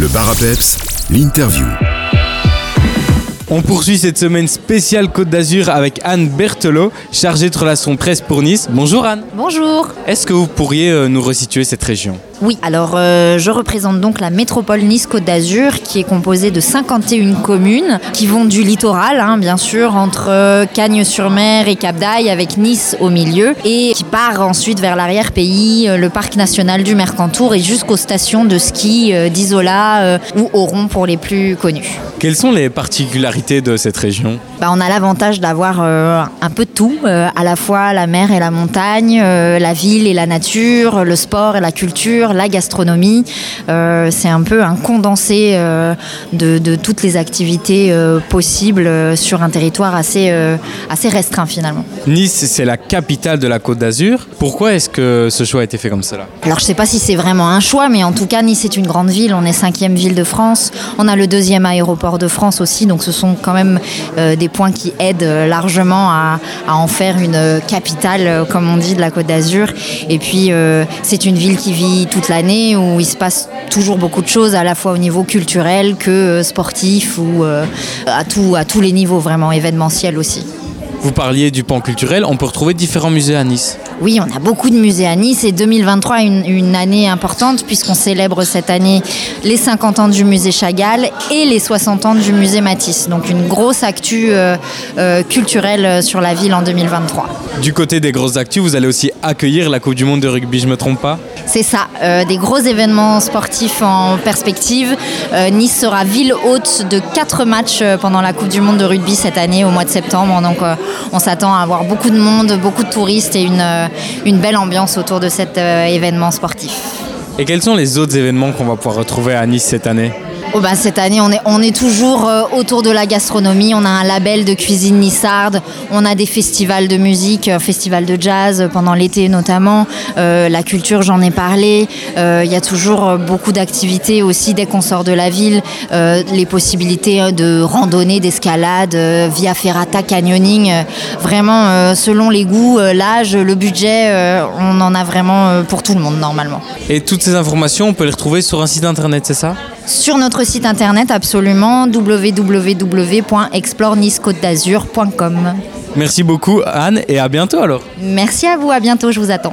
Le bar l'interview. On poursuit cette semaine spéciale Côte d'Azur avec Anne Berthelot, chargée de relations presse pour Nice. Bonjour Anne. Bonjour. Est-ce que vous pourriez euh, nous resituer cette région? Oui, alors euh, je représente donc la métropole Nice-Côte d'Azur qui est composée de 51 communes qui vont du littoral, hein, bien sûr, entre euh, Cagnes-sur-Mer et Cap d'Aille avec Nice au milieu et qui part ensuite vers l'arrière-pays, euh, le parc national du Mercantour et jusqu'aux stations de ski euh, d'Isola euh, ou Oron pour les plus connus. Quelles sont les particularités de cette région? Bah, on a l'avantage d'avoir euh, un peu de tout, euh, à la fois la mer et la montagne, euh, la ville et la nature, le sport et la culture, la gastronomie. Euh, c'est un peu un condensé euh, de, de toutes les activités euh, possibles sur un territoire assez, assez restreint finalement. Nice, c'est la capitale de la Côte d'Azur. Pourquoi est-ce que ce choix a été fait comme cela? Alors je sais pas si c'est vraiment un choix, mais en tout cas Nice est une grande ville. On est cinquième ville de France. On a le deuxième aéroport de France aussi, donc ce sont quand même euh, des points qui aident largement à, à en faire une capitale, comme on dit, de la Côte d'Azur. Et puis euh, c'est une ville qui vit toute l'année où il se passe toujours beaucoup de choses, à la fois au niveau culturel que euh, sportif ou euh, à, tout, à tous les niveaux, vraiment événementiel aussi. Vous parliez du pan culturel, on peut retrouver différents musées à Nice. Oui, on a beaucoup de musées à Nice et 2023 est une, une année importante puisqu'on célèbre cette année les 50 ans du musée Chagall et les 60 ans du musée Matisse. Donc une grosse actu euh, euh, culturelle sur la ville en 2023. Du côté des grosses actus, vous allez aussi accueillir la Coupe du Monde de rugby, je me trompe pas C'est ça, euh, des gros événements sportifs en perspective. Euh, nice sera ville haute de 4 matchs euh, pendant la Coupe du Monde de rugby cette année au mois de septembre. Donc euh, on s'attend à avoir beaucoup de monde, beaucoup de touristes et une, une belle ambiance autour de cet événement sportif. Et quels sont les autres événements qu'on va pouvoir retrouver à Nice cette année? Oh bah, cette année, on est, toujours euh, autour de la gastronomie. On a un label de cuisine nissarde. On a des festivals de musique, euh, festivals de jazz euh, pendant l'été notamment. Euh, la culture, j'en ai parlé. Il y a toujours beaucoup d'activités aussi dès qu'on sort de la ville. Les possibilités de randonnée, d'escalade, via ferrata, canyoning. Vraiment, selon les goûts, l'âge, le budget, on en a vraiment pour tout le monde normalement. Et toutes ces informations, on peut les retrouver sur un site internet, c'est ça? Sur notre site internet, absolument, www.explorenicecôte-d'azur.com. Merci beaucoup Anne et à bientôt alors Merci à vous, à bientôt, je vous attends.